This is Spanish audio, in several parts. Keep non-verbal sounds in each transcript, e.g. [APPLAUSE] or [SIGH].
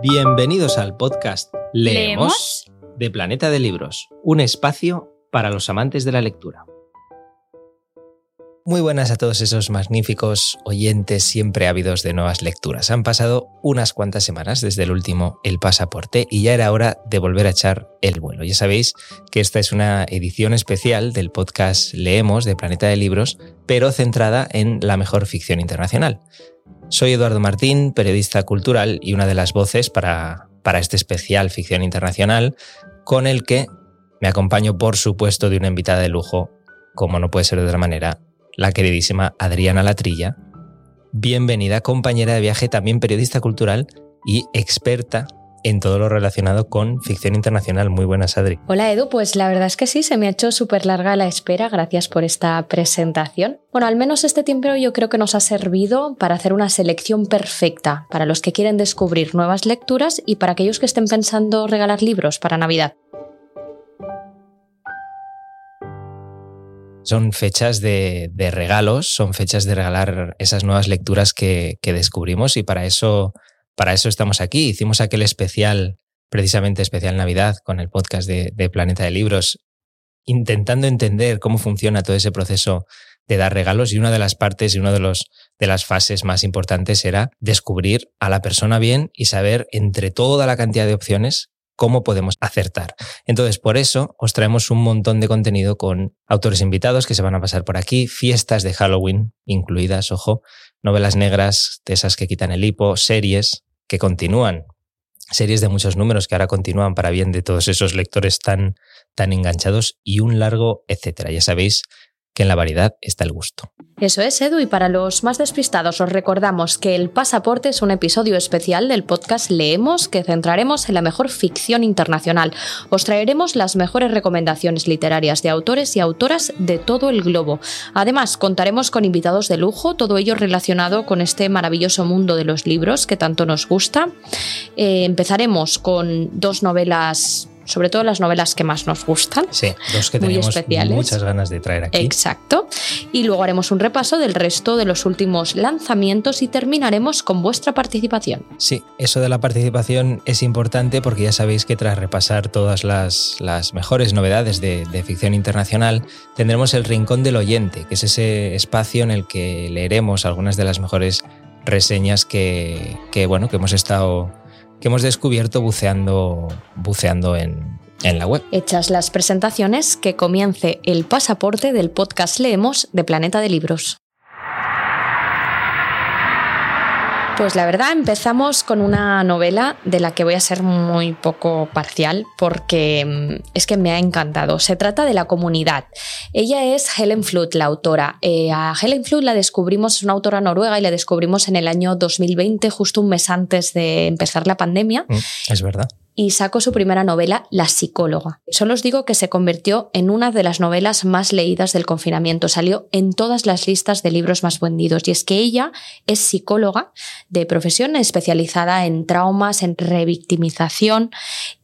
Bienvenidos al podcast Leemos, de Planeta de Libros, un espacio para los amantes de la lectura. Muy buenas a todos esos magníficos oyentes siempre ávidos de nuevas lecturas. Han pasado unas cuantas semanas desde el último El Pasaporte y ya era hora de volver a echar el vuelo. Ya sabéis que esta es una edición especial del podcast Leemos de Planeta de Libros, pero centrada en la mejor ficción internacional. Soy Eduardo Martín, periodista cultural y una de las voces para, para este especial ficción internacional, con el que me acompaño, por supuesto, de una invitada de lujo, como no puede ser de otra manera, la queridísima Adriana Latrilla. Bienvenida, compañera de viaje, también periodista cultural y experta en todo lo relacionado con ficción internacional. Muy buenas, Adri. Hola, Edu. Pues la verdad es que sí, se me ha hecho súper larga la espera. Gracias por esta presentación. Bueno, al menos este tiempo yo creo que nos ha servido para hacer una selección perfecta para los que quieren descubrir nuevas lecturas y para aquellos que estén pensando regalar libros para Navidad. son fechas de, regalos, son fechas de regalar esas nuevas lecturas que, descubrimos y para eso, para eso estamos aquí. Hicimos aquel especial, precisamente especial Navidad, con el podcast de, Planeta de Libros, intentando entender cómo funciona todo ese proceso de dar regalos y una de las partes y una de, los, de las fases más importantes era descubrir a la persona bien y saber entre toda la cantidad de opciones cómo podemos acertar. Entonces, por eso os traemos un montón de contenido con autores invitados que se van a pasar por aquí, fiestas de Halloween incluidas, ojo, novelas negras, de esas que quitan el hipo, series que continúan, series de muchos números que ahora continúan para bien de todos esos lectores tan, tan enganchados y un largo etcétera. Ya sabéis que en la variedad está el gusto. Eso es, Edu, y para los más despistados os recordamos que El Pasaporte es un episodio especial del podcast Leemos que centraremos en la mejor ficción internacional. Os traeremos las mejores recomendaciones literarias de autores y autoras de todo el globo. Además, contaremos con invitados de lujo, todo ello relacionado con este maravilloso mundo de los libros que tanto nos gusta. Eh, empezaremos con dos novelas sobre todo las novelas que más nos gustan. Sí, dos que tenemos muchas ganas de traer aquí. Exacto. Y luego haremos un repaso del resto de los últimos lanzamientos y terminaremos con vuestra participación. Sí, eso de la participación es importante porque ya sabéis que tras repasar todas las, las mejores novedades de, de ficción internacional, tendremos el Rincón del Oyente, que es ese espacio en el que leeremos algunas de las mejores reseñas que, que bueno, que hemos estado que hemos descubierto buceando, buceando en, en la web. Hechas las presentaciones, que comience el pasaporte del podcast Leemos de Planeta de Libros. Pues la verdad empezamos con una novela de la que voy a ser muy poco parcial porque mm, es que me ha encantado. Se trata de La Comunidad. Ella es Helen Flood, la autora. Eh, a Helen Flood la descubrimos, es una autora noruega y la descubrimos en el año 2020, justo un mes antes de empezar la pandemia. Mm, es verdad y sacó su primera novela, La psicóloga. Solo os digo que se convirtió en una de las novelas más leídas del confinamiento. Salió en todas las listas de libros más vendidos. Y es que ella es psicóloga de profesión especializada en traumas, en revictimización.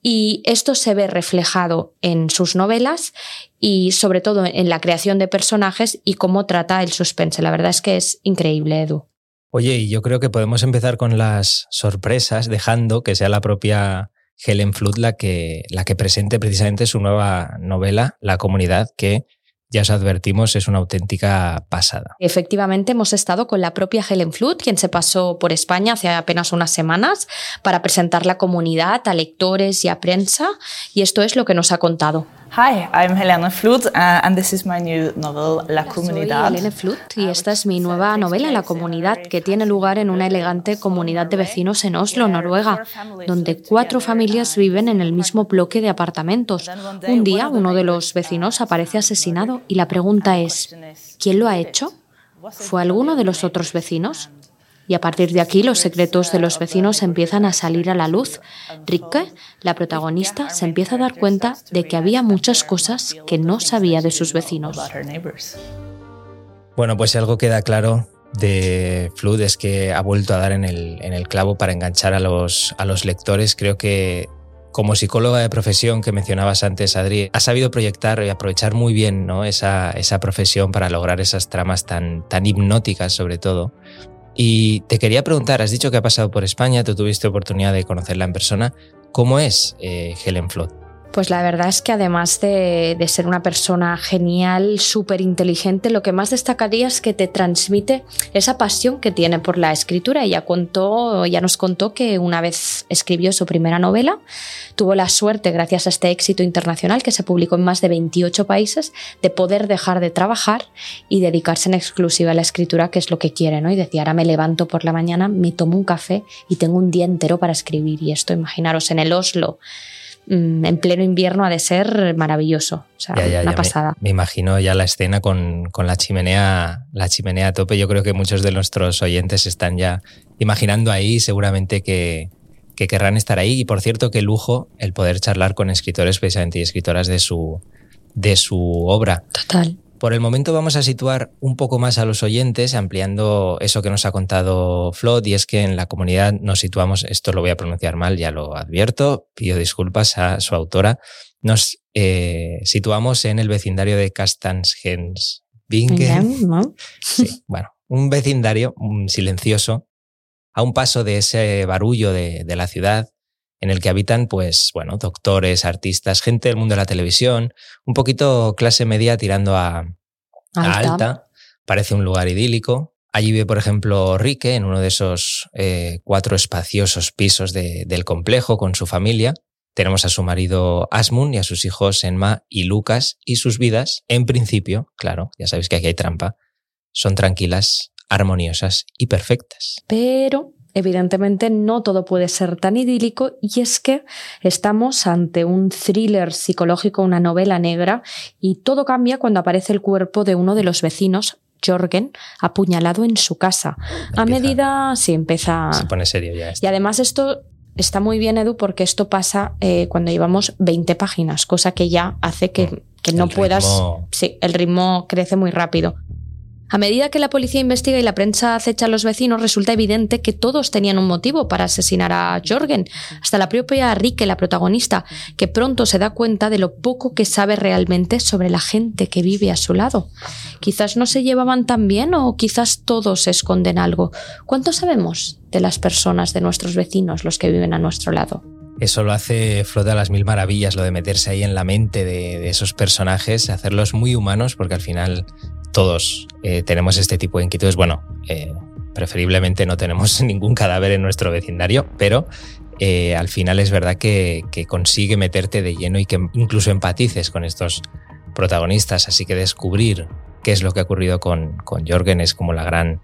Y esto se ve reflejado en sus novelas y sobre todo en la creación de personajes y cómo trata el suspense. La verdad es que es increíble, Edu. Oye, y yo creo que podemos empezar con las sorpresas, dejando que sea la propia Helen Flood la que, la que presente precisamente su nueva novela, La Comunidad, que ya os advertimos, es una auténtica pasada. Efectivamente, hemos estado con la propia Helen Flood, quien se pasó por España hace apenas unas semanas para presentar la comunidad a lectores y a prensa, y esto es lo que nos ha contado. Hi, I'm Helena Flut uh, and this is my new novel La Comunidad. Soy Helena Flut y esta es mi nueva novela La Comunidad, que tiene lugar en una elegante comunidad de vecinos en Oslo, Noruega, donde cuatro familias viven en el mismo bloque de apartamentos. Un día uno de los vecinos aparece asesinado y la pregunta es, ¿quién lo ha hecho? ¿Fue alguno de los otros vecinos? Y a partir de aquí los secretos de los vecinos empiezan a salir a la luz. Rikke, la protagonista, se empieza a dar cuenta de que había muchas cosas que no sabía de sus vecinos. Bueno, pues algo queda claro de Flood es que ha vuelto a dar en el, en el clavo para enganchar a los, a los lectores. Creo que como psicóloga de profesión que mencionabas antes, Adri, ha sabido proyectar y aprovechar muy bien ¿no? esa, esa profesión para lograr esas tramas tan, tan hipnóticas, sobre todo, Y te quería preguntar, has dicho que ha pasado por España, tú tuviste oportunidad de conocerla en persona. ¿Cómo es eh, Helen Flood? Pues la verdad es que además de, ser una persona genial, súper inteligente, lo que más destacaría es que te transmite esa pasión que tiene por la escritura. Ella contó, ya nos contó que una vez escribió su primera novela, tuvo la suerte, gracias a este éxito internacional que se publicó en más de 28 países, de poder dejar de trabajar y dedicarse en exclusiva a la escritura, que es lo que quiere, ¿no? Y decía, ahora me levanto por la mañana, me tomo un café y tengo un día entero para escribir. Y esto, imaginaros, en el Oslo en pleno invierno ha de ser maravilloso. O sea, una pasada. Me, imagino ya la escena con, la chimenea, la chimenea a tope. Yo creo que muchos de nuestros oyentes están ya imaginando ahí, seguramente que, que querrán estar ahí. Y por cierto, qué lujo el poder charlar con escritores precisamente y escritoras de su, de su obra. Total. Por el momento vamos a situar un poco más a los oyentes, ampliando eso que nos ha contado Flot, y es que en la comunidad nos situamos, esto lo voy a pronunciar mal, ya lo advierto, pido disculpas a su autora, nos eh, situamos en el vecindario de Castanshens. ¿no? [LAUGHS] Sí, bueno, un vecindario silencioso, a un paso de ese barullo de, de la ciudad, en el que habitan, pues, bueno, doctores, artistas, gente del mundo de la televisión, un poquito clase media tirando a, alta. Parece un lugar idílico. Allí vive, por ejemplo, Rique en uno de esos eh, cuatro espaciosos pisos del complejo con su familia. Tenemos a su marido Asmun y a sus hijos Enma y Lucas y sus vidas, en principio, claro, ya sabéis que aquí hay trampa, son tranquilas, armoniosas y perfectas. Pero evidentemente no todo puede ser tan idílico y es que estamos ante un thriller psicológico, una novela negra y todo cambia cuando aparece el cuerpo de uno de los vecinos, Jorgen, apuñalado en su casa. a medida, sí, empieza... Se pone serio ya. Y además esto está muy bien, Edu, porque esto pasa eh, cuando llevamos 20 páginas, cosa que ya hace que, mm. que no puedas... Sí, el ritmo crece muy rápido. A medida que la policía investiga y la prensa acecha a los vecinos, resulta evidente que todos tenían un motivo para asesinar a Jorgen, hasta la propia Rike, la protagonista, que pronto se da cuenta de lo poco que sabe realmente sobre la gente que vive a su lado. Quizás no se llevaban tan bien o quizás todos esconden algo. ¿Cuánto sabemos de las personas, de nuestros vecinos, los que viven a nuestro lado? Eso lo hace Flota a las mil maravillas, lo de meterse ahí en la mente de, de, esos personajes, hacerlos muy humanos, porque al final todos eh, tenemos este tipo de inquietudes. Bueno, eh, preferiblemente no tenemos [LAUGHS] ningún cadáver en nuestro vecindario, pero eh, al final es verdad que, consigue meterte de lleno y que incluso empatices con estos protagonistas. Así que descubrir qué es lo que ha ocurrido con, con Jorgen es como la gran,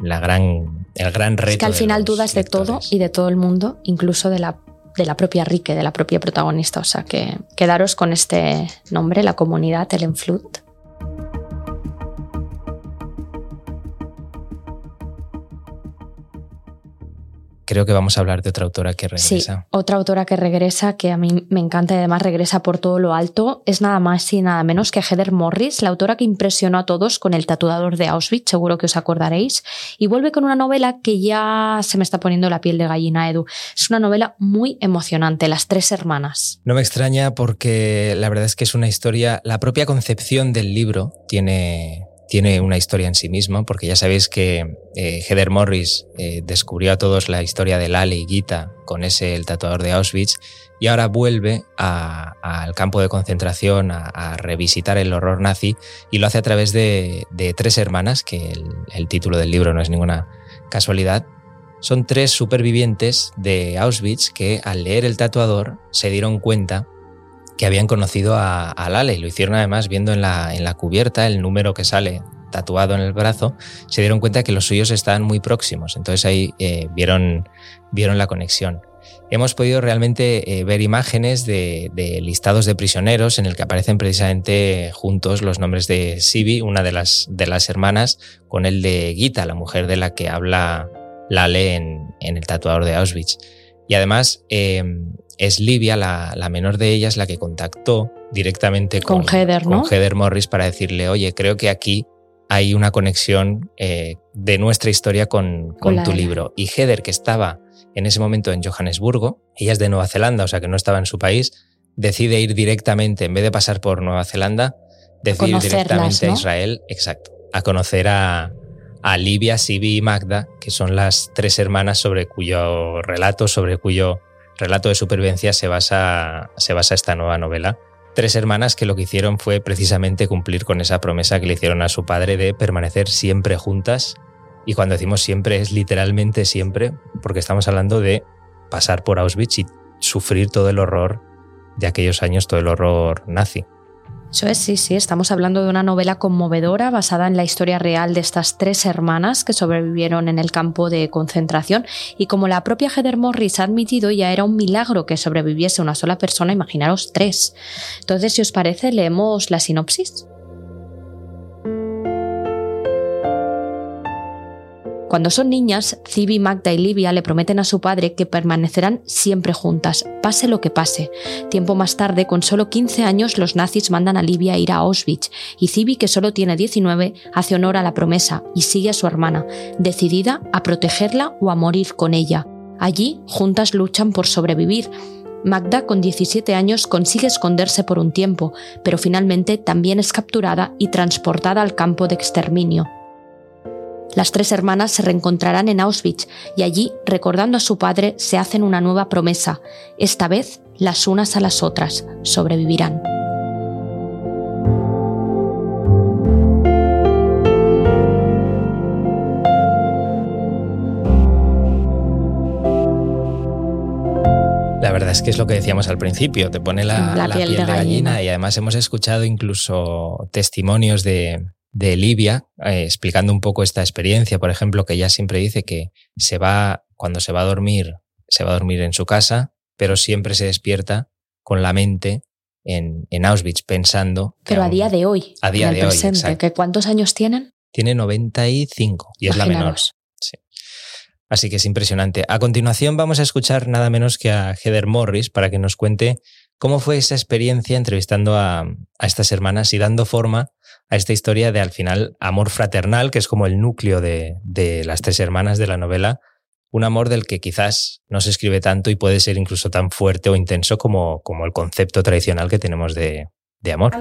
la gran, el gran reto. Es que al final dudas de todo y de todo el mundo, incluso de la de la propia Rique, de la propia protagonista. O sea que quedaros con este nombre, la comunidad, el Enflut. Creo que vamos a hablar de otra autora que regresa. Sí, otra autora que regresa, que a mí me encanta y además regresa por todo lo alto, es nada más y nada menos que Heather Morris, la autora que impresionó a todos con El tatuador de Auschwitz, seguro que os acordaréis, y vuelve con una novela que ya se me está poniendo la piel de gallina, Edu. Es una novela muy emocionante, Las tres hermanas. No me extraña porque la verdad es que es una historia, la propia concepción del libro tiene tiene una historia en sí mismo, porque ya sabéis que eh, Heather Morris eh, descubrió a todos la historia de Lale y Gita con ese el tatuador de Auschwitz y ahora vuelve al campo de concentración a, revisitar el horror nazi y lo hace a través de, tres hermanas, que el, título del libro no es ninguna casualidad. Son tres supervivientes de Auschwitz que al leer el tatuador se dieron cuenta que habían conocido a, Lale y lo hicieron además viendo en la, en la cubierta el número que sale tatuado en el brazo, se dieron cuenta que los suyos estaban muy próximos. Entonces ahí eh, vieron, vieron la conexión. Hemos podido realmente eh, ver imágenes de, listados de prisioneros en el que aparecen precisamente juntos los nombres de Sibi, una de las, de las hermanas, con el de Gita, la mujer de la que habla Lale en, en el tatuador de Auschwitz. Y además, eh, es Livia, la, menor de ellas, la que contactó directamente con, Heather, Morris para decirle, oye, creo que aquí hay una conexión eh, de nuestra historia con, tu libro. Y Heather, que estaba en ese momento en Johannesburgo, ella es de Nueva Zelanda, o sea que no estaba en su país, decide ir directamente, en vez de pasar por Nueva Zelanda, decide ir directamente a Israel, exacto, a conocer a, a Livia, Sibi y Magda, que son las tres hermanas sobre cuyo relato, sobre cuyo relato de supervivencia se basa, se basa esta nueva novela. Tres hermanas que lo que hicieron fue precisamente cumplir con esa promesa que le hicieron a su padre de permanecer siempre juntas. Y cuando decimos siempre es literalmente siempre, porque estamos hablando de pasar por Auschwitz y sufrir todo el horror de aquellos años, todo el horror nazi. Eso es, sí, sí, estamos hablando de una novela conmovedora basada en la historia real de estas tres hermanas que sobrevivieron en el campo de concentración y como la propia Heather Morris ha admitido, ya era un milagro que sobreviviese una sola persona, imaginaros tres. Entonces, si os parece, leemos la sinopsis. Cuando son niñas, Cibi, Magda y Livia le prometen a su padre que permanecerán siempre juntas, pase lo que pase. Tiempo más tarde, con solo 15 años, los nazis mandan a Livia ir a Auschwitz y Cibi, que solo tiene 19, hace honor a la promesa y sigue a su hermana, decidida a protegerla o a morir con ella. Allí, juntas luchan por sobrevivir. Magda, con 17 años, consigue esconderse por un tiempo, pero finalmente también es capturada y transportada al campo de exterminio. Las tres hermanas se reencontrarán en Auschwitz y allí, recordando a su padre, se hacen una nueva promesa. Esta vez, las unas a las otras sobrevivirán. La verdad es que es lo que decíamos al principio, te pone la, piel, de, gallina y además hemos escuchado incluso testimonios de, de Livia, eh, explicando un poco esta experiencia, por ejemplo, que ella siempre dice que se va, cuando se va a dormir, se va a dormir en su casa, pero siempre se despierta con la mente en, en Auschwitz, pensando. Pero a día de hoy. A día de presente, hoy. Que ¿Cuántos años tienen? Tiene 95 y es la menor. Sí. Así que es impresionante. A continuación vamos a escuchar nada menos que a Heather Morris para que nos cuente cómo fue esa experiencia entrevistando a, a estas hermanas y dando forma a esta historia de al final amor fraternal, que es como el núcleo de, de las tres hermanas de la novela, un amor del que quizás no se escribe tanto y puede ser incluso tan fuerte o intenso como, como el concepto tradicional que tenemos de, de amor.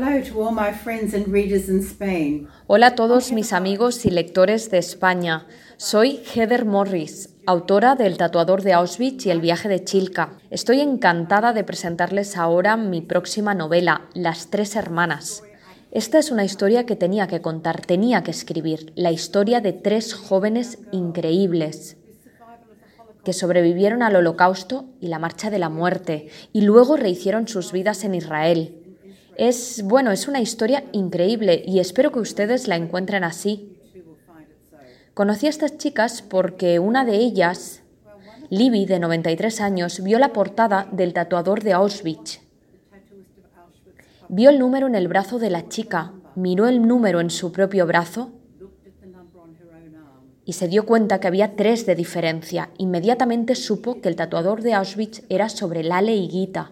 Hola a todos mis amigos y lectores de España. Soy Heather Morris, autora del Tatuador de Auschwitz y el viaje de Chilka. Estoy encantada de presentarles ahora mi próxima novela, Las Tres Hermanas. Esta es una historia que tenía que contar, tenía que escribir, la historia de tres jóvenes increíbles que sobrevivieron al holocausto y la marcha de la muerte y luego rehicieron sus vidas en Israel. Es, bueno, es una historia increíble y espero que ustedes la encuentren así. Conocí a estas chicas porque una de ellas, Libby, de 93 años, vio la portada del tatuador de Auschwitz Vio el número en el brazo de la chica, miró el número en su propio brazo y se dio cuenta que había tres de diferencia. Inmediatamente supo que el tatuador de Auschwitz era sobre Lale y Gita.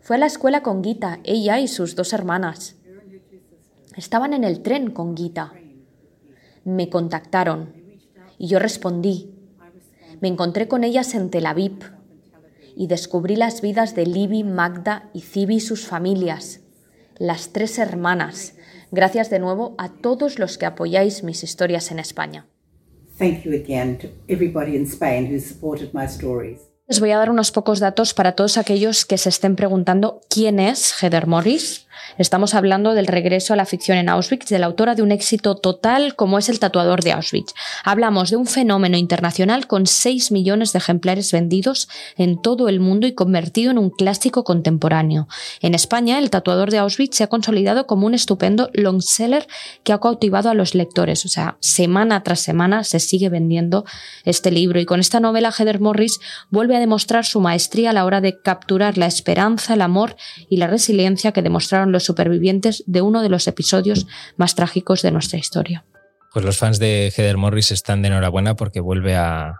Fue a la escuela con Gita, ella y sus dos hermanas. Estaban en el tren con Gita. Me contactaron y yo respondí. Me encontré con ellas en Tel Aviv y descubrí las vidas de Libby, Magda y Cibi y sus familias, las tres hermanas. Gracias de nuevo a todos los que apoyáis mis historias en España. Les voy a dar unos pocos datos para todos aquellos que se estén preguntando quién es Heather Morris. Estamos hablando del regreso a la ficción en Auschwitz de la autora de un éxito total como es El tatuador de Auschwitz. Hablamos de un fenómeno internacional con 6 millones de ejemplares vendidos en todo el mundo y convertido en un clásico contemporáneo. En España, El tatuador de Auschwitz se ha consolidado como un estupendo long seller que ha cautivado a los lectores. O sea, semana tras semana se sigue vendiendo este libro y con esta novela Heather Morris vuelve a demostrar su maestría a la hora de capturar la esperanza, el amor y la resiliencia que demostraron los supervivientes de uno de los episodios más trágicos de nuestra historia. Pues los fans de Heather Morris están de enhorabuena porque vuelve a,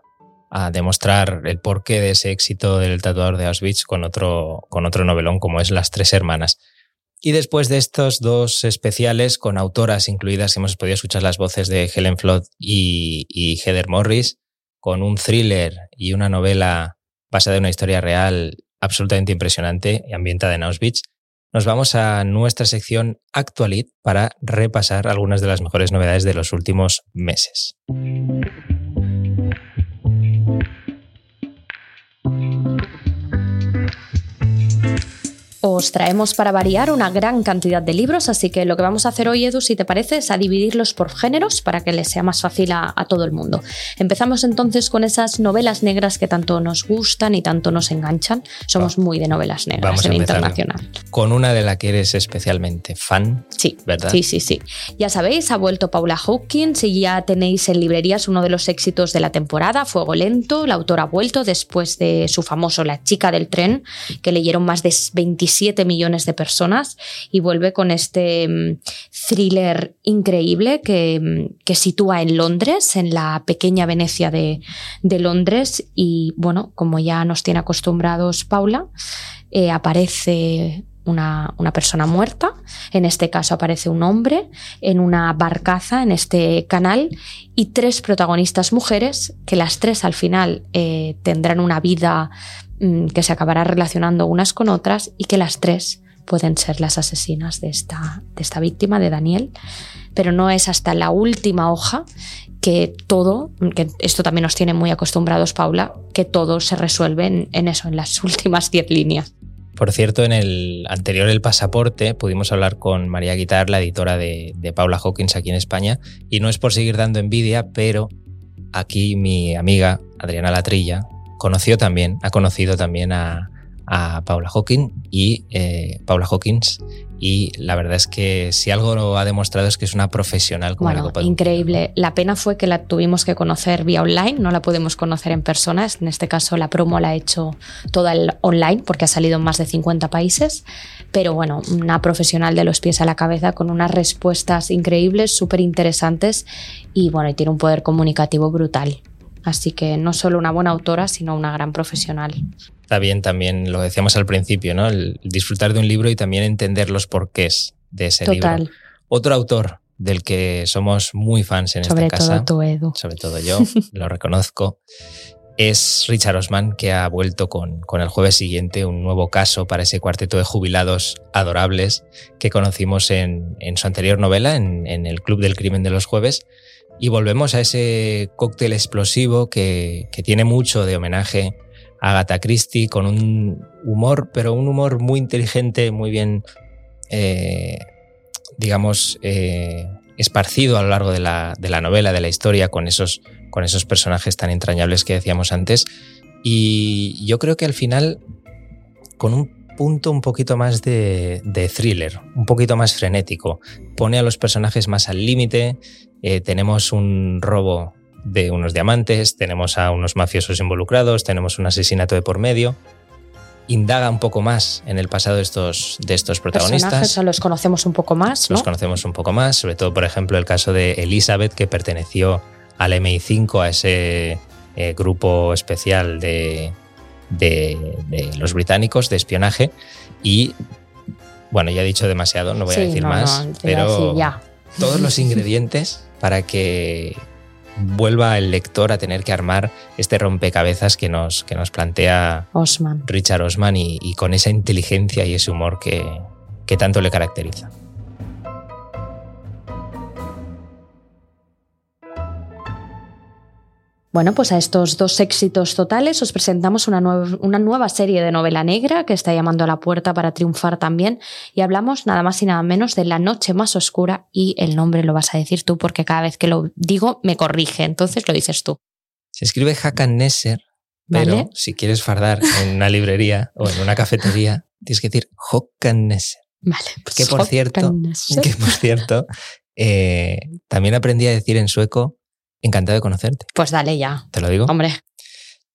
demostrar el porqué de ese éxito del tatuador de Auschwitz con otro, con otro novelón como es Las Tres Hermanas. Y después de estos dos especiales con autoras incluidas, hemos podido escuchar las voces de Helen Flood y, y Heather Morris, con un thriller y una novela basada en una historia real absolutamente impresionante y ambientada en Auschwitz. Nos vamos a nuestra sección Actualit para repasar algunas de las mejores novedades de los últimos meses. Os traemos para variar una gran cantidad de libros, así que lo que vamos a hacer hoy, Edu, si te parece, es a dividirlos por géneros para que les sea más fácil a, todo el mundo. Empezamos entonces con esas novelas negras que tanto nos gustan y tanto nos enganchan. Somos muy de novelas negras en internacional. Con una de la que eres especialmente fan. Sí, ¿verdad? Sí, sí, sí. Ya sabéis, ha vuelto Paula Hawkins y ya tenéis en librerías uno de los éxitos de la temporada, Fuego Lento. La autora ha vuelto después de su famoso La chica del tren, que leyeron más de 25 7 millones de personas y vuelve con este mm, thriller increíble que, mm, que, sitúa en Londres, en la pequeña Venecia de, Londres. Y bueno, como ya nos tiene acostumbrados Paula, eh, aparece una, una, persona muerta, en este caso aparece un hombre en una barcaza en este canal y tres protagonistas mujeres que las tres al final eh, tendrán una vida que se acabará relacionando unas con otras y que las tres pueden ser las asesinas de esta, de esta víctima, de Daniel. Pero no es hasta la última hoja que todo, que esto también nos tiene muy acostumbrados, Paula, que todo se resuelve en, eso, en las [LAUGHS] últimas diez líneas. Por cierto, en el anterior El Pasaporte pudimos hablar con María Guitar, la editora de, de Paula Hawkins aquí en España, y no es por seguir dando envidia, pero aquí mi amiga Adriana Latrilla, conoció también, ha conocido también a, Paula Hawkins y eh, Paula Hawkins y la verdad es que si algo lo ha demostrado es que es una profesional como bueno, increíble. La pena fue que la tuvimos que conocer vía online, no la podemos conocer en persona. En este caso la promo la ha hecho toda el online porque ha salido en más de 50 países. Pero bueno, una profesional de los pies a la cabeza con unas respuestas increíbles, súper interesantes y bueno, y tiene un poder comunicativo brutal. Así que no solo una buena autora, sino una gran profesional. Está bien también, lo decíamos al principio, ¿no? El disfrutar de un libro y también entender los porqués de ese Total. libro. Otro autor del que somos muy fans en esta casa. Sobre todo Edu. Sobre todo yo, lo reconozco. Es Richard Osman, que ha vuelto con, con, el jueves siguiente un nuevo caso para ese cuarteto de jubilados adorables que conocimos en, en su anterior novela, en, en El Club del Crimen de los Jueves, y volvemos a ese cóctel explosivo que, tiene mucho de homenaje a Agatha Christie, con un humor, pero un humor muy inteligente, muy bien, eh, digamos, eh, esparcido a lo largo de la, novela, de la historia, con esos, con esos personajes tan entrañables que decíamos antes. Y yo creo que al final, con un punto un poquito más de, de thriller, un poquito más frenético, pone a los personajes más al límite, eh, tenemos un robo de unos diamantes, tenemos a unos mafiosos involucrados, tenemos un asesinato de por medio. Indaga un poco más en el pasado de estos, de estos protagonistas. los conocemos un poco más. Los conocemos un poco más, sobre todo, por ejemplo, el caso de Elizabeth, que perteneció al MI5, a ese eh, grupo especial de, de, los británicos de espionaje. Y bueno, ya he dicho demasiado, no voy a decir más, pero todos los [LAUGHS] ingredientes para que vuelva el lector a tener que armar este rompecabezas que nos, que nos plantea Richard Osman y, con esa inteligencia y ese humor que tanto le caracteriza. Bueno, pues a estos dos éxitos totales os presentamos una, una, nueva serie de novela negra que está llamando a la puerta para triunfar también y hablamos nada más y nada menos de La noche más oscura y el nombre lo vas a decir tú porque cada vez que lo digo me corrige, entonces lo dices tú. Se escribe Hakan Nesser, pero si quieres fardar en una librería o en una cafetería, tienes que decir Hakan Nesser. Vale, pues que por cierto, [LAUGHS] que por cierto, eh, también aprendí a decir en sueco Encantado de conocerte. Pues dale ya. ¿Te lo digo? Hombre.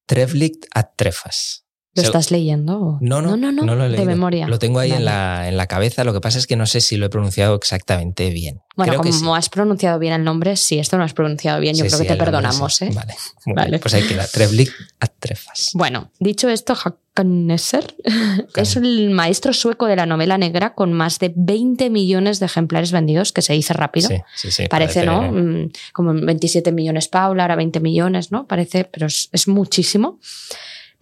Treflict at trefas. ¿Lo estás leyendo? No, no, no, no, lo he de memoria. Lo tengo ahí en, la, en la cabeza, lo que pasa es que no sé si lo he pronunciado exactamente bien. Bueno, como has pronunciado bien el nombre, si esto no has pronunciado bien, yo creo que te perdonamos. ¿eh? Vale, vale. Pues ahí queda, Trevlik at trefas. Bueno, dicho esto, Hakannesser [LAUGHS] es el maestro sueco de la novela negra con más de 20 millones de ejemplares vendidos, que se dice rápido. Sí, sí, sí. Parece, ¿no? Mm, como 27 millones Paula, ahora 20 millones, ¿no? Parece, pero es muchísimo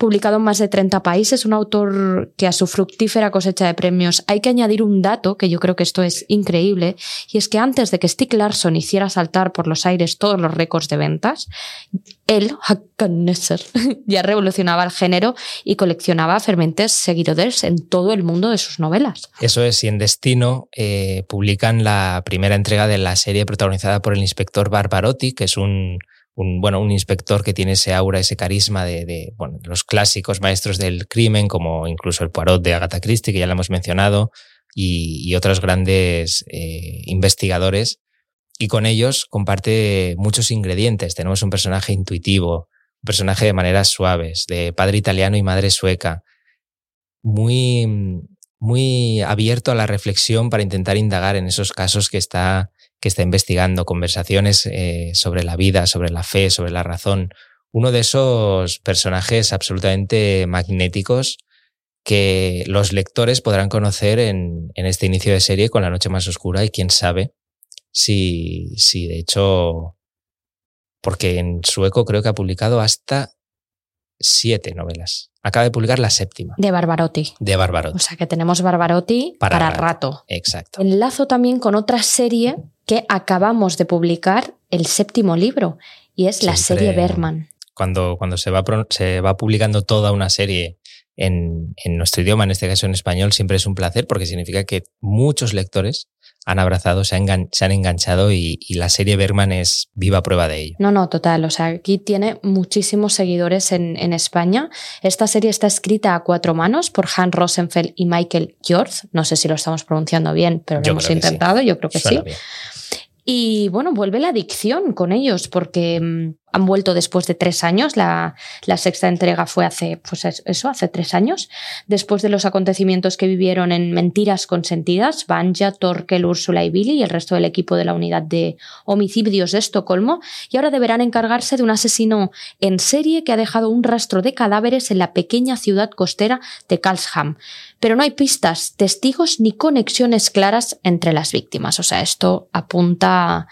publicado en más de 30 países, un autor que a su fructífera cosecha de premios hay que añadir un dato, que yo creo que esto es increíble, y es que antes de que Stieg Larsson hiciera saltar por los aires todos los récords de ventas, él, [LAUGHS] ya revolucionaba el género y coleccionaba fermentes seguidores en todo el mundo de sus novelas. Eso es, y en Destino eh, publican la primera entrega de la serie protagonizada por el inspector Barbarotti, que es un, bueno, un inspector que tiene ese aura, ese carisma de, los clásicos maestros del crimen, como incluso el Poirot de Agatha Christie, que ya lo hemos mencionado, y, otros grandes eh, investigadores y con ellos comparte muchos ingredientes. Tenemos un personaje intuitivo, un personaje de maneras suaves, de padre italiano y madre sueca, muy, muy abierto a la reflexión para intentar indagar en esos casos que está, que está investigando, conversaciones eh, sobre la vida, sobre la fe, sobre la razón. Uno de esos personajes absolutamente magnéticos que los lectores podrán conocer en, en este inicio de serie con La Noche Más Oscura y quién sabe Sí, sí, de hecho, porque en sueco creo que ha publicado hasta siete novelas. Acaba de publicar la séptima. De Barbarotti. De Barbarotti. O sea que tenemos Barbarotti para, rato. Exacto. Enlazo también con otra serie que acabamos de publicar, el séptimo libro, y es la serie Berman. Cuando, cuando se, va, se va publicando toda una serie en, en, nuestro idioma, en este caso en español, siempre es un placer porque significa que muchos lectores han abrazado, se han, se han enganchado y, la serie Bergman es viva prueba de ello. No, no, total. O sea, aquí tiene muchísimos seguidores en, en España. Esta serie está escrita a cuatro manos por Han Rosenfeld y Michael George. No sé si lo estamos pronunciando bien, pero lo hemos intentado, yo creo que sí. Y bueno, vuelve la adicción con ellos porque mm, han vuelto después de tres años. La, sexta entrega fue hace, pues eso, hace tres años. Después de los acontecimientos que vivieron en Mentiras Consentidas, Banja, Torkel, Úrsula y Billy y el resto del equipo de la unidad de homicidios de Estocolmo. Y ahora deberán encargarse de un asesino en serie que ha dejado un rastro de cadáveres en la pequeña ciudad costera de Karlsham. Pero no hay pistas, testigos ni conexiones claras entre las víctimas. O sea, esto apunta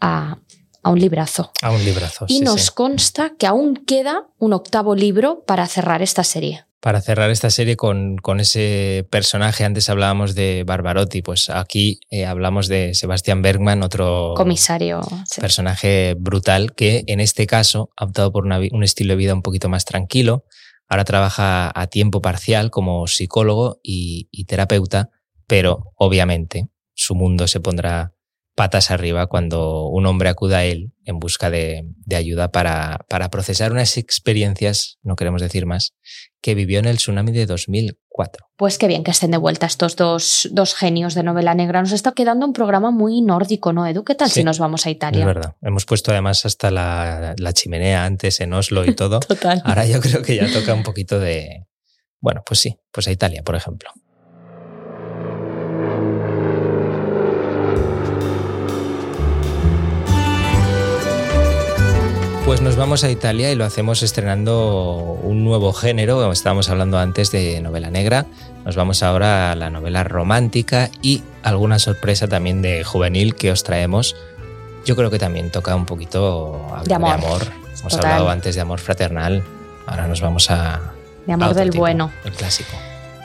a a un librazo. A un librazo. Y nos consta que aún queda un octavo libro para cerrar esta serie. Para cerrar esta serie con, con ese personaje, antes hablábamos de Barbarotti, pues aquí eh, hablamos de Sebastián Bergman, otro comisario. Personaje brutal que en este caso ha optado por un estilo de vida un poquito más tranquilo. Ahora trabaja a tiempo parcial como psicólogo y terapeuta, pero obviamente su mundo se pondrá patas arriba cuando un hombre acuda a él en busca de, ayuda para, para, procesar unas experiencias, no queremos decir más, que vivió en el tsunami de 2004. Pues qué bien que estén de vuelta estos dos, dos genios de novela negra. Nos está quedando un programa muy nórdico, ¿no, Edu? ¿Qué tal si nos vamos a Italia? Es verdad. Hemos puesto además hasta la, la chimenea antes en Oslo y todo. [LAUGHS] Total. Ahora yo creo que ya toca un poquito de... Bueno, pues sí, pues a Italia, por ejemplo. Pues nos vamos a Italia y lo hacemos estrenando un nuevo género. Estábamos hablando antes de novela negra. Nos vamos ahora a la novela romántica y alguna sorpresa también de juvenil que os traemos. Yo creo que también toca un poquito de amor. Hemos hablado antes de amor fraternal. Ahora nos vamos a. De amor del bueno. El clásico.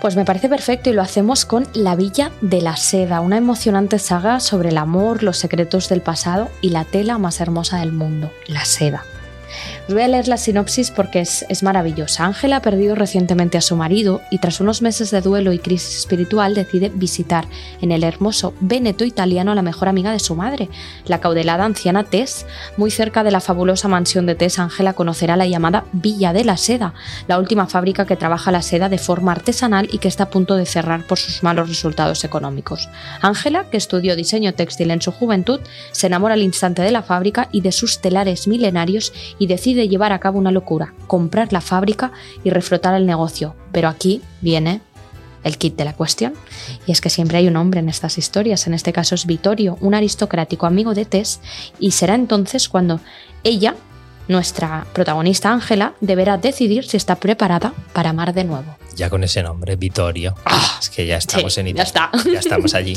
Pues me parece perfecto y lo hacemos con La Villa de la Seda, una emocionante saga sobre el amor, los secretos del pasado y la tela más hermosa del mundo, la seda. Voy a leer la sinopsis porque es, maravillosa. Ángela ha perdido recientemente a su marido y tras unos meses de duelo y crisis espiritual decide visitar en el hermoso Veneto italiano a la mejor amiga de su madre, la caudelada anciana Tess. Muy cerca de la fabulosa mansión de Tess, Ángela conocerá la llamada Villa de la Seda, la última fábrica que trabaja la seda de forma artesanal y que está a punto de cerrar por sus malos resultados económicos. Ángela, que estudió diseño textil en su juventud, se enamora al instante de la fábrica y de sus telares milenarios y decide llevar a cabo una locura, comprar la fábrica y reflotar el negocio. Pero aquí viene el kit de la cuestión. Y es que siempre hay un hombre en estas historias, en este caso es Vittorio, un aristocrático amigo de Tess, y será entonces cuando ella, nuestra protagonista Ángela, deberá decidir si está preparada para amar de nuevo. Ya con ese nombre, Vittorio. Ah, es que ya estamos en Italia. Ya está. Ya estamos allí.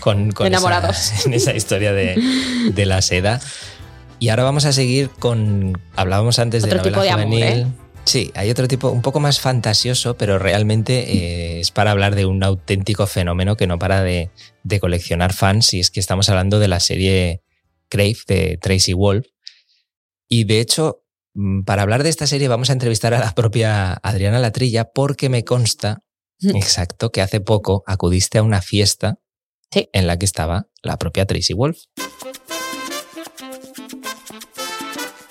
Con, [LAUGHS] Enamorados. en esa historia de, de la seda. Y ahora vamos a seguir con. Hablábamos antes Otro de novela tipo de juvenil. Amor, ¿eh? Sí, hay otro tipo un poco más fantasioso, pero realmente eh, es para hablar de un auténtico fenómeno que no para de, de, coleccionar fans y es que estamos hablando de la serie Crave de Tracy Wolf. Y de hecho, mm, para hablar de esta serie vamos a entrevistar a la propia Adriana Latrilla porque me consta, exacto, que hace poco acudiste a una fiesta en la que estaba la propia Tracy Wolf.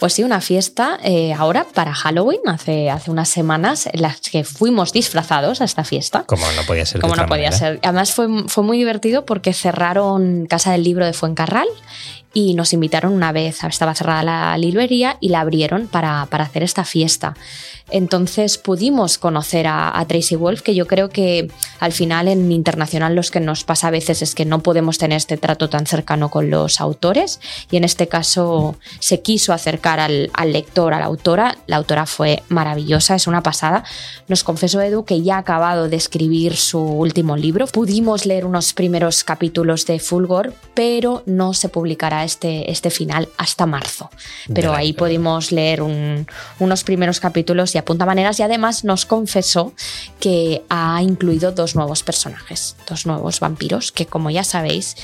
Pues sí, una fiesta eh, ahora para Halloween, hace, hace unas semanas, en las que fuimos disfrazados a esta fiesta. Como no podía ser. Como no podía ser. Además fue, fue muy divertido porque cerraron Casa del Libro de Fuencarral y nos invitaron una vez, estaba cerrada la librería y la abrieron para, para hacer esta fiesta. Entonces pudimos conocer a, a, Tracy Wolf, que yo creo que al final en internacional los que nos pasa a veces es que no podemos tener este trato tan cercano con los autores y en este caso se quiso acercar al, al lector, a la autora. La autora fue maravillosa, es una pasada. Nos confesó Edu que ya ha acabado de escribir su último libro. Pudimos leer unos primeros capítulos de Fulgor, pero no se publicará este, este final hasta marzo. Pero ahí pudimos leer un, unos primeros capítulos y apunta maneras y además nos confesó que ha incluido dos nuevos personajes, dos nuevos vampiros que como ya sabéis,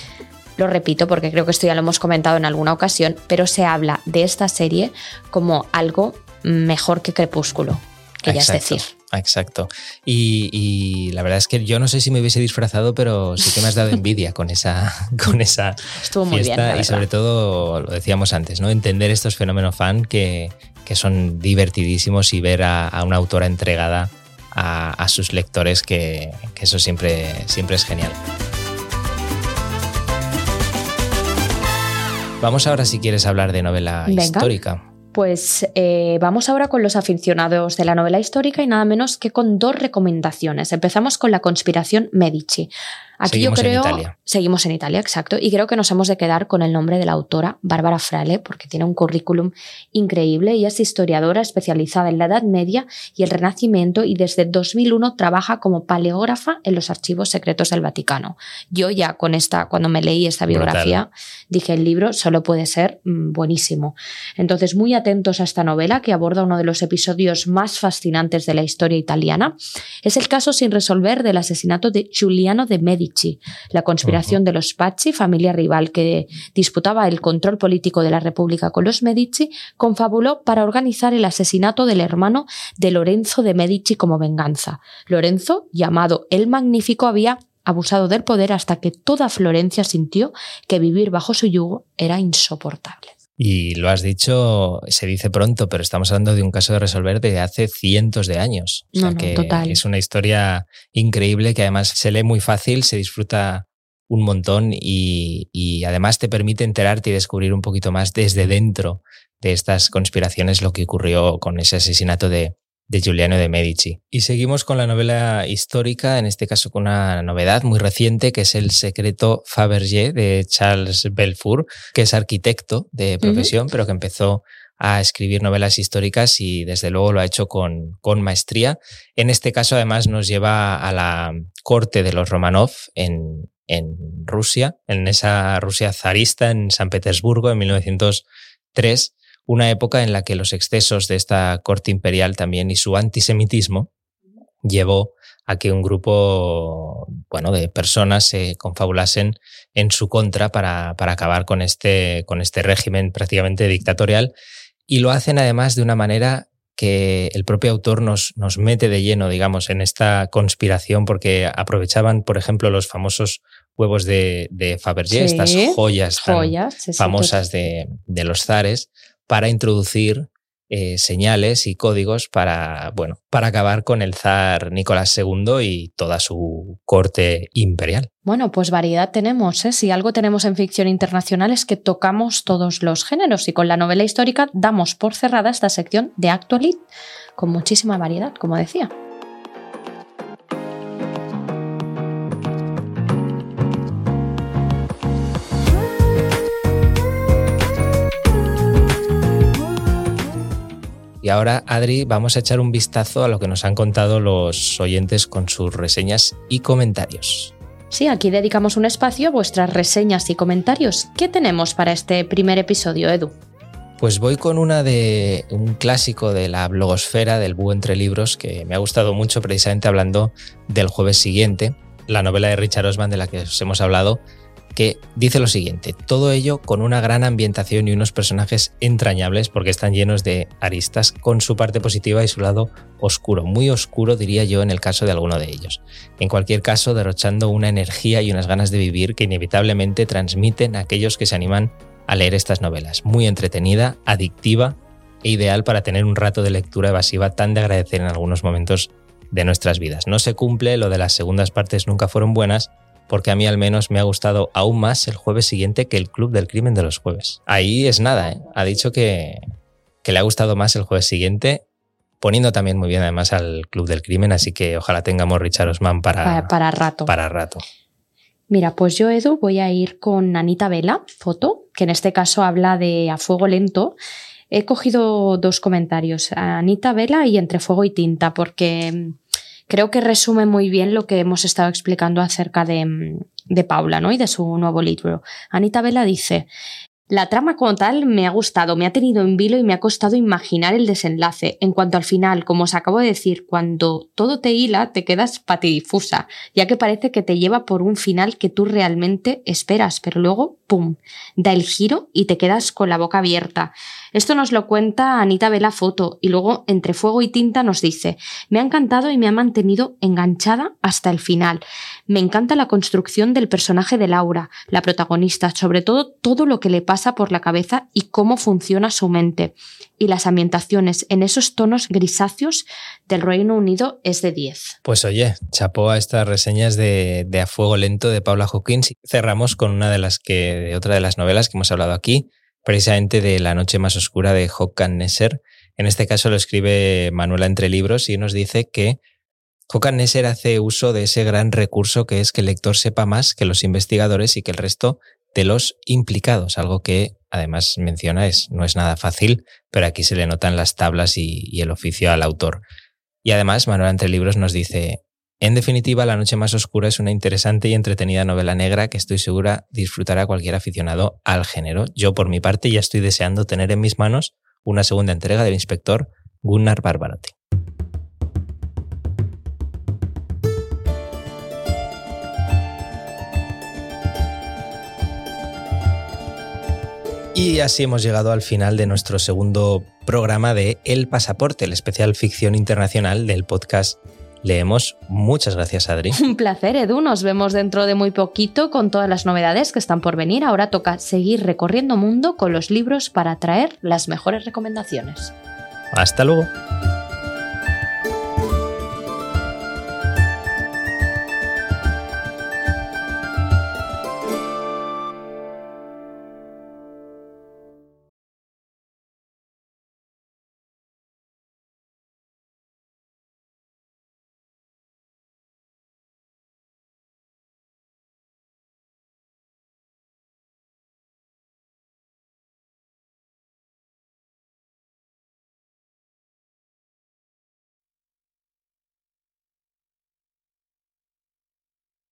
lo repito porque creo que esto ya lo hemos comentado en alguna ocasión, pero se habla de esta serie como algo mejor que Crepúsculo, que ya es decir. Exacto. Y, y, la verdad es que yo no sé si me hubiese disfrazado, pero sí que me has dado envidia con esa, [LAUGHS] con esa Estuvo muy fiesta. bien. y sobre todo, lo decíamos antes, ¿no? Entender estos fenómenos fan que, que son divertidísimos y ver a, a una autora entregada a, a sus lectores, que, que, eso siempre, siempre es genial. Vamos ahora, si quieres, hablar de novela Venga. histórica. Pues eh, vamos ahora con los aficionados de la novela histórica y nada menos que con dos recomendaciones. Empezamos con la conspiración Medici. Aquí seguimos yo creo. En Italia. Seguimos en Italia, exacto. Y creo que nos hemos de quedar con el nombre de la autora, Bárbara Frale, porque tiene un currículum increíble. Ella es historiadora especializada en la Edad Media y el Renacimiento y desde 2001 trabaja como paleógrafa en los archivos secretos del Vaticano. Yo ya con esta, cuando me leí esta biografía, Brutal. dije el libro solo puede ser mm, buenísimo. Entonces, muy atentos a esta novela que aborda uno de los episodios más fascinantes de la historia italiana. Es el caso sin resolver del asesinato de Giuliano de Medici la conspiración uh -huh. de los Pazzi, familia rival que disputaba el control político de la República con los Medici, confabuló para organizar el asesinato del hermano de Lorenzo de Medici como venganza. Lorenzo, llamado el Magnífico, había abusado del poder hasta que toda Florencia sintió que vivir bajo su yugo era insoportable. Y lo has dicho, se dice pronto, pero estamos hablando de un caso de resolver de hace cientos de años. O sea no, no, que total. es una historia increíble que además se lee muy fácil, se disfruta un montón y, y, además te permite enterarte y descubrir un poquito más desde dentro de estas conspiraciones lo que ocurrió con ese asesinato de, de Giuliano de Medici. Y seguimos con la novela histórica, en este caso con una novedad muy reciente, que es El secreto Fabergé de Charles Belfour, que es arquitecto de profesión, uh -huh. pero que empezó a escribir novelas históricas y desde luego lo ha hecho con, con maestría. En este caso además nos lleva a la corte de los Romanov en, en Rusia, en esa Rusia zarista, en San Petersburgo, en 1903 una época en la que los excesos de esta corte imperial también y su antisemitismo llevó a que un grupo bueno, de personas se confabulasen en su contra para, para acabar con este, con este régimen prácticamente dictatorial. Y lo hacen además de una manera que el propio autor nos, nos mete de lleno, digamos, en esta conspiración, porque aprovechaban, por ejemplo, los famosos huevos de, de Fabergé, sí, estas joyas, joyas sí, famosas de, de los zares, para introducir eh, señales y códigos para, bueno, para acabar con el zar Nicolás II y toda su corte imperial. Bueno, pues variedad tenemos. ¿eh? Si algo tenemos en ficción internacional es que tocamos todos los géneros y con la novela histórica damos por cerrada esta sección de Actualit con muchísima variedad, como decía. Y ahora, Adri, vamos a echar un vistazo a lo que nos han contado los oyentes con sus reseñas y comentarios. Sí, aquí dedicamos un espacio a vuestras reseñas y comentarios. ¿Qué tenemos para este primer episodio, Edu? Pues voy con una de un clásico de la blogosfera del búho entre libros que me ha gustado mucho precisamente hablando del jueves siguiente, la novela de Richard Osman de la que os hemos hablado, que dice lo siguiente, todo ello con una gran ambientación y unos personajes entrañables porque están llenos de aristas con su parte positiva y su lado oscuro, muy oscuro diría yo en el caso de alguno de ellos. En cualquier caso, derrochando una energía y unas ganas de vivir que inevitablemente transmiten a aquellos que se animan a leer estas novelas. Muy entretenida, adictiva e ideal para tener un rato de lectura evasiva tan de agradecer en algunos momentos de nuestras vidas. No se cumple, lo de las segundas partes nunca fueron buenas, porque a mí al menos me ha gustado aún más el jueves siguiente que el Club del Crimen de los jueves. Ahí es nada, ¿eh? ha dicho que, que le ha gustado más el jueves siguiente, poniendo también muy bien además al Club del Crimen, así que ojalá tengamos Richard Osman para, para, para rato. Para rato. Mira, pues yo, Edu, voy a ir con Anita Vela, foto, que en este caso habla de A Fuego Lento. He cogido dos comentarios, Anita Vela y Entre Fuego y Tinta, porque creo que resume muy bien lo que hemos estado explicando acerca de, mm, de Paula ¿no? y de su nuevo libro. Anita Vela dice, la trama como tal me ha gustado, me ha tenido en vilo y me ha costado imaginar el desenlace. En cuanto al final, como os acabo de decir, cuando todo te hila, te quedas patidifusa, ya que parece que te lleva por un final que tú realmente esperas, pero luego, ¡pum!, da el giro y te quedas con la boca abierta. Esto nos lo cuenta Anita Vela Foto y luego entre fuego y tinta nos dice, me ha encantado y me ha mantenido enganchada hasta el final. Me encanta la construcción del personaje de Laura, la protagonista, sobre todo todo lo que le pasa por la cabeza y cómo funciona su mente. Y las ambientaciones en esos tonos grisáceos del Reino Unido es de 10. Pues oye, chapó a estas reseñas de, de A Fuego Lento de Paula Hawkins. Cerramos con una de las que, otra de las novelas que hemos hablado aquí, precisamente de La noche más oscura de Håkan Nesser. En este caso lo escribe Manuela Entre Libros y nos dice que Håkan Nesser hace uso de ese gran recurso que es que el lector sepa más que los investigadores y que el resto de los implicados, algo que además menciona es no es nada fácil, pero aquí se le notan las tablas y, y el oficio al autor. Y además Manuela Entre Libros nos dice, en definitiva, La Noche Más Oscura es una interesante y entretenida novela negra que estoy segura disfrutará cualquier aficionado al género. Yo, por mi parte, ya estoy deseando tener en mis manos una segunda entrega del inspector Gunnar Barbarotti. Y así hemos llegado al final de nuestro segundo programa de El Pasaporte, el especial ficción internacional del podcast leemos. Muchas gracias, Adri. [LAUGHS] Un placer, Edu. Nos vemos dentro de muy poquito con todas las novedades que están por venir. Ahora toca seguir recorriendo mundo con los libros para traer las mejores recomendaciones. Hasta luego.